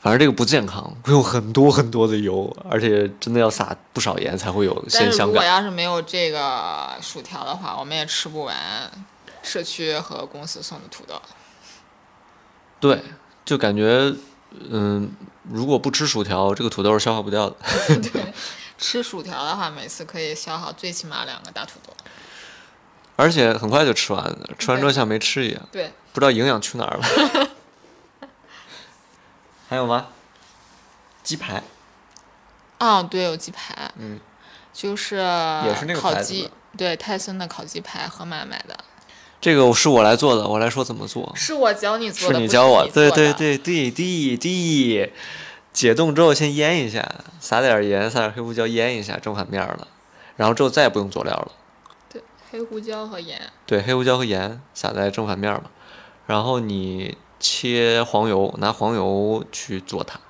[SPEAKER 1] 反正这个不健康，会用很多很多的油，而且真的要撒不少盐才会有鲜香感如果。
[SPEAKER 2] 要是没有这个薯条的话，我们也吃不完社区和公司送的土豆。
[SPEAKER 1] 对，就感觉，嗯，如果不吃薯条，这个土豆是消化不掉的。(laughs)
[SPEAKER 2] 对，吃薯条的话，每次可以消耗最起码两个大土豆。
[SPEAKER 1] 而且很快就吃完了，吃完之后像没吃一样，
[SPEAKER 2] 对，
[SPEAKER 1] 不知道营养去哪儿了。(laughs) 还有吗？鸡排，
[SPEAKER 2] 哦，对，有鸡排，
[SPEAKER 1] 嗯，
[SPEAKER 2] 就是
[SPEAKER 1] 也是那个
[SPEAKER 2] 烤鸡对，泰森的烤鸡排，盒马买的，
[SPEAKER 1] 这个是我来做的，我来说怎么做。
[SPEAKER 2] 是我教你做
[SPEAKER 1] 是
[SPEAKER 2] 的，是
[SPEAKER 1] 你教我，对对对对对对，解冻之后先腌一下，撒点盐，撒点黑胡椒腌一下，正反面了，然后之后再也不用佐料了。
[SPEAKER 2] 对，黑胡椒和盐，
[SPEAKER 1] 对，黑胡椒和盐撒在正反面嘛，然后你切黄油，拿黄油去做它。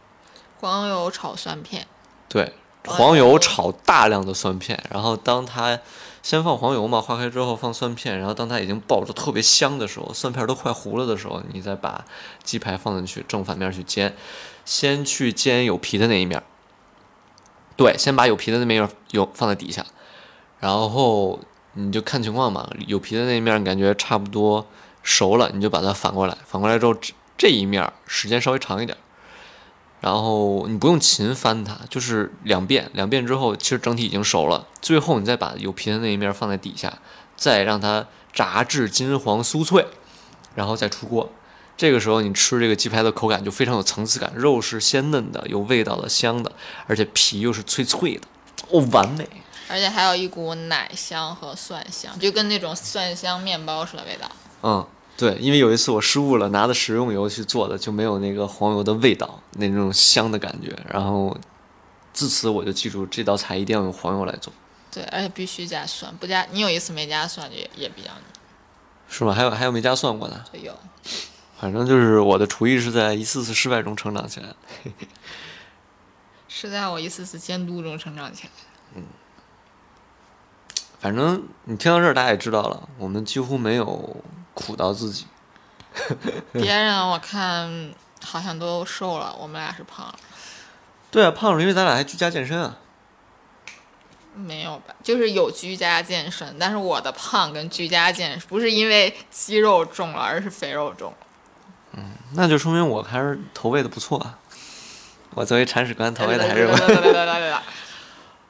[SPEAKER 2] 黄油炒蒜片，
[SPEAKER 1] 对，
[SPEAKER 2] 黄
[SPEAKER 1] 油炒大量的蒜片，然后当它先放黄油嘛，化开之后放蒜片，然后当它已经爆着特别香的时候，蒜片都快糊了的时候，你再把鸡排放进去，正反面去煎，先去煎有皮的那一面。对，先把有皮的那面儿有放在底下，然后你就看情况嘛，有皮的那一面感觉差不多熟了，你就把它反过来，反过来之后这这一面时间稍微长一点。然后你不用勤翻它，就是两遍，两遍之后，其实整体已经熟了。最后你再把有皮的那一面放在底下，再让它炸至金黄酥脆，然后再出锅。这个时候你吃这个鸡排的口感就非常有层次感，肉是鲜嫩的，有味道的，香的，而且皮又是脆脆的，哦，完美。
[SPEAKER 2] 而且还有一股奶香和蒜香，就跟那种蒜香面包似的味道。
[SPEAKER 1] 嗯，对，因为有一次我失误了，拿的食用油去做的，就没有那个黄油的味道，那种香的感觉。然后自此我就记住这道菜一定要用黄油来做。
[SPEAKER 2] 对，而且必须加蒜，不加你有一次没加蒜就也也比较腻。
[SPEAKER 1] 是吗？还有还有没加蒜过的？
[SPEAKER 2] 就有，
[SPEAKER 1] 反正就是我的厨艺是在一次次失败中成长起来的。(laughs)
[SPEAKER 2] 是在我一次次监督中成长起来。
[SPEAKER 1] 嗯反正你听到这儿，大家也知道了，我们几乎没有苦到自己。(laughs)
[SPEAKER 2] 别人我看好像都瘦了，我们俩是胖了，
[SPEAKER 1] 对啊，胖了，因为咱俩还居家健身啊。
[SPEAKER 2] 没有吧？就是有居家健身，但是我的胖跟居家健身不是因为肌肉重了，而是肥肉重了。
[SPEAKER 1] 那就说明我还是投喂的不错啊。我作为铲屎官投喂的还是
[SPEAKER 2] 对对对对对对对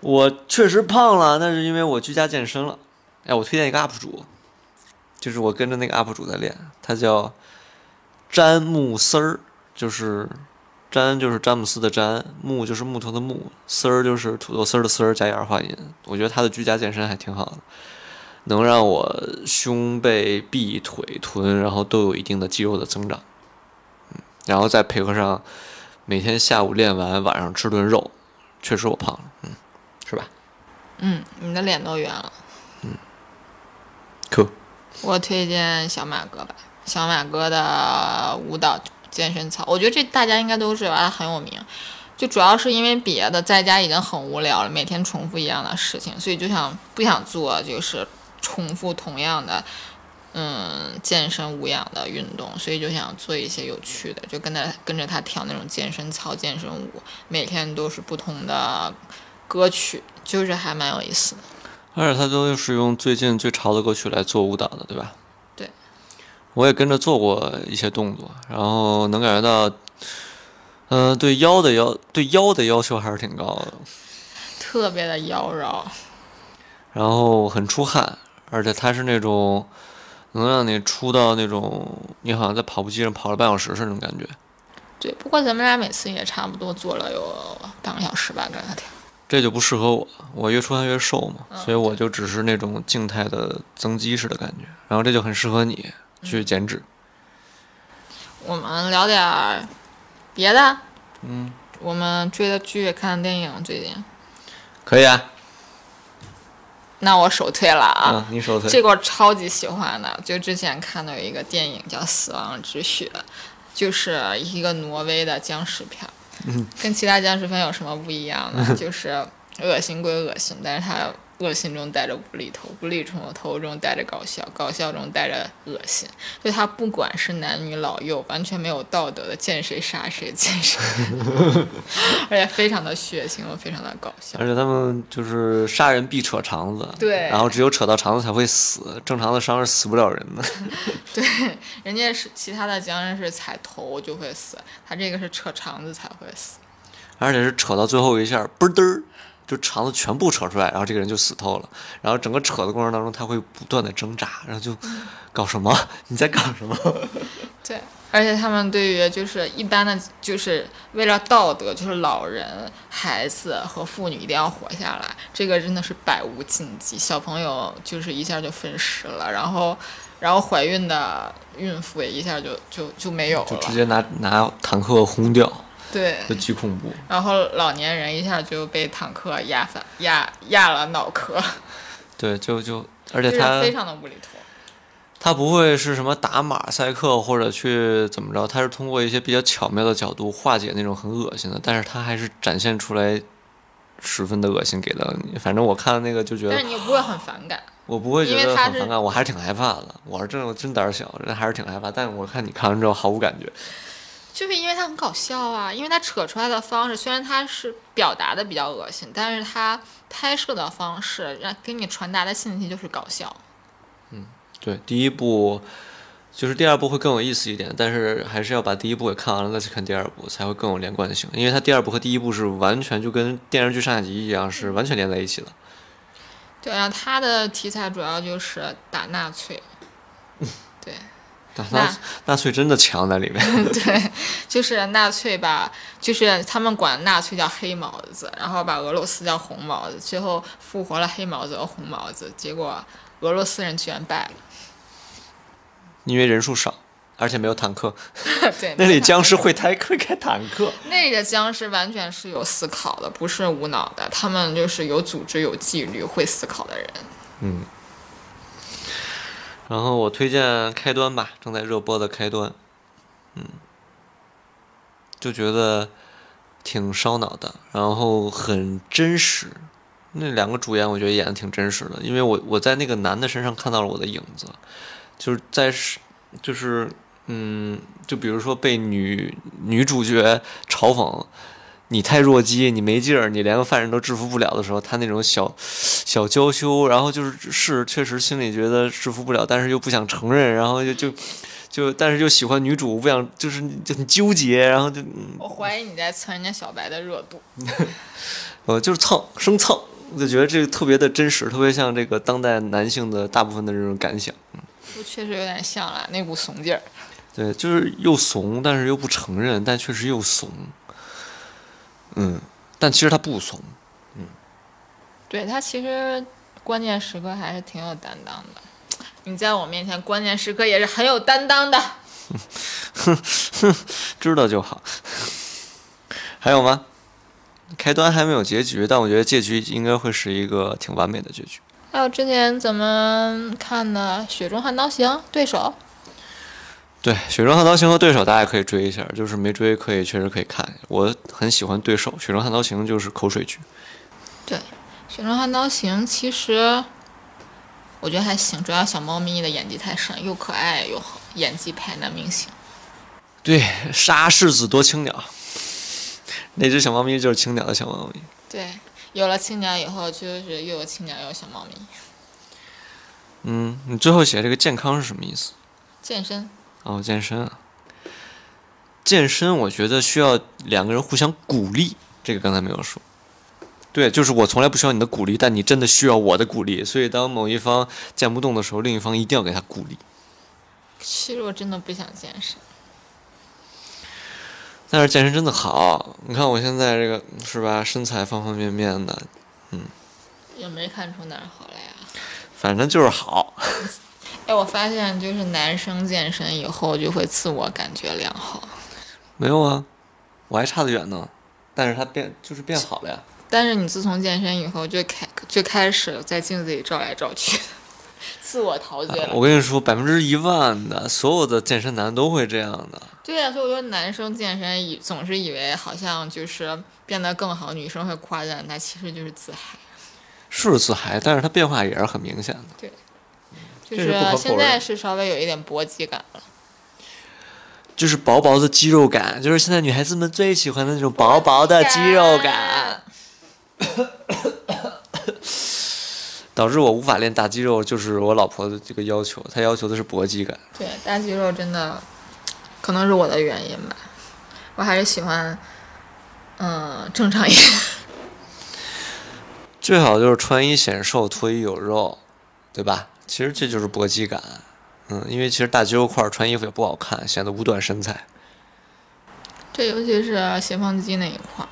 [SPEAKER 1] 我确实胖了，那是因为我居家健身了。哎，我推荐一个 UP 主，就是我跟着那个 UP 主在练，他叫詹木丝儿，就是詹就是詹姆斯的詹，木就是木头的木，丝儿就是土豆丝儿的丝儿加一儿化音。我觉得他的居家健身还挺好的，能让我胸背臂腿臀，然后都有一定的肌肉的增长。嗯，然后再配合上每天下午练完，晚上吃顿肉，确实我胖了，嗯，是吧？
[SPEAKER 2] 嗯，你的脸都圆了。
[SPEAKER 1] 可
[SPEAKER 2] 我推荐小马哥吧，小马哥的舞蹈健身操，我觉得这大家应该都知道，他很有名。就主要是因为别的在家已经很无聊了，每天重复一样的事情，所以就想不想做就是重复同样的，嗯，健身无氧的运动，所以就想做一些有趣的，就跟他跟着他跳那种健身操、健身舞，每天都是不同的歌曲，就是还蛮有意思的。
[SPEAKER 1] 而且他都是用最近最潮的歌曲来做舞蹈的，对吧？
[SPEAKER 2] 对。
[SPEAKER 1] 我也跟着做过一些动作，然后能感觉到，嗯、对腰的要对腰的要求还是挺高的，
[SPEAKER 2] 特别的妖娆，
[SPEAKER 1] 然后很出汗，而且它是那种能让你出到那种你好像在跑步机上跑了半小时是那种感觉。
[SPEAKER 2] 对。不过咱们俩每次也差不多做了有半个小时吧，跟他跳。
[SPEAKER 1] 这就不适合我，我越出汗越瘦嘛，
[SPEAKER 2] 嗯
[SPEAKER 1] 所以我就只是那种静态的增肌式的感觉，然后这就很适合你去减脂。
[SPEAKER 2] 我们聊点儿别的。
[SPEAKER 1] 嗯，
[SPEAKER 2] 我们追的剧、看的电影最近，
[SPEAKER 1] 可以啊，
[SPEAKER 2] 那我首推了啊。
[SPEAKER 1] 嗯，你首推。
[SPEAKER 2] 这个我超级喜欢的，就之前看到有一个电影叫《死亡之雪》，就是一个挪威的僵尸片儿，
[SPEAKER 1] 嗯
[SPEAKER 2] 跟其他僵尸片有什么不一样呢？(laughs) 就是恶心归恶心，但是它恶心中带着无厘头，无厘头中带着搞笑，搞笑中带着恶心。所以他不管是男女老幼，完全没有道德的，见谁杀谁，见谁，(laughs) 而且非常的血腥，又非常的搞笑。
[SPEAKER 1] 而且他们就是杀人必扯肠子，
[SPEAKER 2] 对
[SPEAKER 1] 然后只有扯到肠子才会死，正常的伤是死不了人的。(laughs)
[SPEAKER 2] 对，人家是其他的僵尸是踩头就会死，他这个是扯肠子才会死。
[SPEAKER 1] 而且是扯到最后一下，嘣嘚儿，就肠子全部扯出来，然后这个人就死透了。然后整个扯的过程当中，他会不断的挣扎，然后就搞什么？(laughs) 你在搞什么？(laughs)
[SPEAKER 2] 对，而且他们对于就是一般的，就是为了道德，就是老人、孩子和妇女一定要活下来，这个真的是百无禁忌。小朋友就是一下就分尸了，然后，然后怀孕的孕妇也一下就就就没有了，
[SPEAKER 1] 就直接拿拿坦克轰掉，
[SPEAKER 2] 对，
[SPEAKER 1] 就巨恐怖。
[SPEAKER 2] 然后老年人一下就被坦克压翻压压了脑壳，
[SPEAKER 1] 对，就就而且他
[SPEAKER 2] 非常的无厘头。
[SPEAKER 1] 他不会是什么打马赛克或者去怎么着，他是通过一些比较巧妙的角度化解那种很恶心的，但是他还是展现出来十分的恶心给到你。反正我看那个就觉得
[SPEAKER 2] 但是你又不会很反感，
[SPEAKER 1] 我不会觉得很反感，我还是挺害怕的。我是真的真胆小，人还是挺害怕。但我看你看完之后毫无感觉。
[SPEAKER 2] 就是因为它很搞笑啊，因为它扯出来的方式虽然它是表达的比较恶心，但是它拍摄的方式让给你传达的信息就是搞笑。
[SPEAKER 1] 嗯对，第一部就是第二部会更有意思一点，但是还是要把第一部给看完了再去看第二部，才会更有连贯性。因为它第二部和第一部是完全就跟电视剧上下集一样，是完全连在一起的。
[SPEAKER 2] 对啊，它的题材主要就是打纳粹。(laughs) 对
[SPEAKER 1] 纳纳纳粹真的强在里面。(laughs)
[SPEAKER 2] 对，就是纳粹把，就是他们管纳粹叫黑毛子，然后把俄罗斯叫红毛子，最后复活了黑毛子和红毛子，结果俄罗斯人居然败了。
[SPEAKER 1] 因为人数少，而且没有坦克。(laughs)
[SPEAKER 2] 对，(laughs)
[SPEAKER 1] 那里僵尸会开会开坦克。
[SPEAKER 2] 那里的僵尸完全是有思考的，不是无脑的，他们就是有组织、有纪律、会思考的人。
[SPEAKER 1] 嗯。然后我推荐开端吧，正在热播的开端。嗯。就觉得挺烧脑的，然后很真实。那两个主演我觉得演的挺真实的，因为我我在那个男的身上看到了我的影子，就是在是就是嗯，就比如说被女女主角嘲讽你太弱鸡，你没劲儿，你连个犯人都制服不了的时候，他那种小小娇羞，然后就是是确实心里觉得制服不了，但是又不想承认，然后就就就但是又喜欢女主，不想就是就很纠结，然后就嗯
[SPEAKER 2] 我怀疑你在蹭人家小白的热度。
[SPEAKER 1] 呃就是蹭生蹭，我就觉得这个特别的真实，特别像这个当代男性的大部分的这种感想。
[SPEAKER 2] 就确实有点像了，那股怂劲儿。
[SPEAKER 1] 对，就是又怂，但是又不承认，但确实又怂。嗯，但其实他不怂。
[SPEAKER 2] 嗯对他其实关键时刻还是挺有担当的。你在我面前关键时刻也是很有担当的。(laughs)
[SPEAKER 1] 知道就好。还有吗？开端还没有结局，但我觉得结局应该会是一个挺完美的结局。
[SPEAKER 2] 还有之前咱们看的《雪中悍刀行》对手，
[SPEAKER 1] 对，《雪中悍刀行》和对手大家可以追一下，就是没追可以确实可以看。我很喜欢对手，《雪中悍刀行》就是口水剧。
[SPEAKER 2] 对，《雪中悍刀行》其实我觉得还行，主要小猫咪的演技太深，又可爱又好，演技派男明星。
[SPEAKER 1] 对，杀世子多青鸟，那只小猫咪就是青鸟的小猫咪。
[SPEAKER 2] 对，有了青鸟以后，就是又有青鸟又有小猫咪。
[SPEAKER 1] 嗯，你最后写这个健康是什么意思？
[SPEAKER 2] 健身，
[SPEAKER 1] 哦，健身啊，健身我觉得需要两个人互相鼓励，这个刚才没有说。对，就是我从来不需要你的鼓励，但你真的需要我的鼓励。所以当某一方健不动的时候，另一方一定要给他鼓励。
[SPEAKER 2] 其实我真的不想健身。
[SPEAKER 1] 但是健身真的好，你看我现在这个是吧，身材方方面面的，嗯
[SPEAKER 2] 也没看出哪儿好来呀、
[SPEAKER 1] 反正就是好。(laughs)
[SPEAKER 2] 哎，我发现就是男生健身以后就会自我感觉良好，
[SPEAKER 1] 没有啊，我还差得远呢。但是他变就是变好了呀。
[SPEAKER 2] 但是你自从健身以后就开就开始在镜子里照来照去，自我陶醉了。
[SPEAKER 1] 我跟你说，百分之一万的所有的健身男都会这样的。
[SPEAKER 2] 对呀、所以我说男生健身以总是以为好像就是变得更好，女生会夸赞他，其实就是自嗨。
[SPEAKER 1] 是自嗨，但是他变化也是很明显的。
[SPEAKER 2] 就是现在是稍微有一点搏击感了。
[SPEAKER 1] 就是薄薄的肌肉感，就是现在女孩子们最喜欢的那种薄薄的肌肉感，导致我无法练大肌肉，就是我老婆的这个要求，她要求的是搏击感。
[SPEAKER 2] 对，大肌肉真的可能是我的原因吧，我还是喜欢嗯正常一点。(laughs)
[SPEAKER 1] 最好就是穿衣显瘦，脱衣有肉，对吧？其实这就是搏击感。嗯，因为其实大肌肉块穿衣服也不好看，显得五短身材。
[SPEAKER 2] 这尤其是斜方肌那一块儿，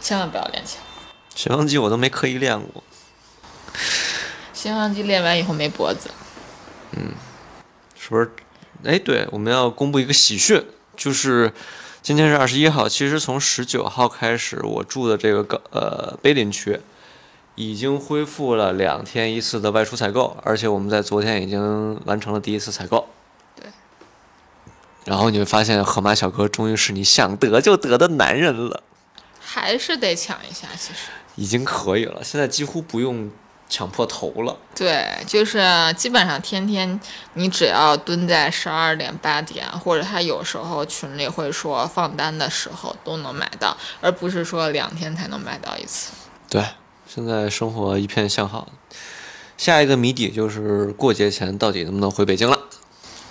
[SPEAKER 2] 千万不要练起来。
[SPEAKER 1] 斜方肌我都没刻意练过。
[SPEAKER 2] 斜方肌练完以后没脖子。
[SPEAKER 1] 嗯，是不是？哎，对，我们要公布一个喜讯，就是今天是二十一号，其实从十九号开始，我住的这个高呃碑林区已经恢复了两天一次的外出采购，而且我们在昨天已经完成了第一次采购。
[SPEAKER 2] 对。
[SPEAKER 1] 然后你会发现，河马小哥终于是你想得就得的男人了。
[SPEAKER 2] 还是得抢一下，其实。
[SPEAKER 1] 已经可以了，现在几乎不用。抢破头了，
[SPEAKER 2] 对，就是基本上天天你只要蹲在十二点八点，或者他有时候群里会说放单的时候都能买到，而不是说两天才能买到一次。
[SPEAKER 1] 对，现在生活一片向好，下一个谜底就是过节前到底能不能回北京了？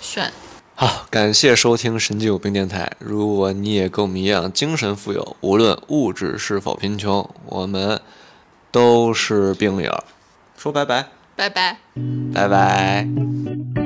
[SPEAKER 2] 炫。
[SPEAKER 1] 好，感谢收听神经有病电台。如果你也跟我们一样精神富有，无论物质是否贫穷，我们都是病友。说拜拜，
[SPEAKER 2] 拜拜，
[SPEAKER 1] 拜拜。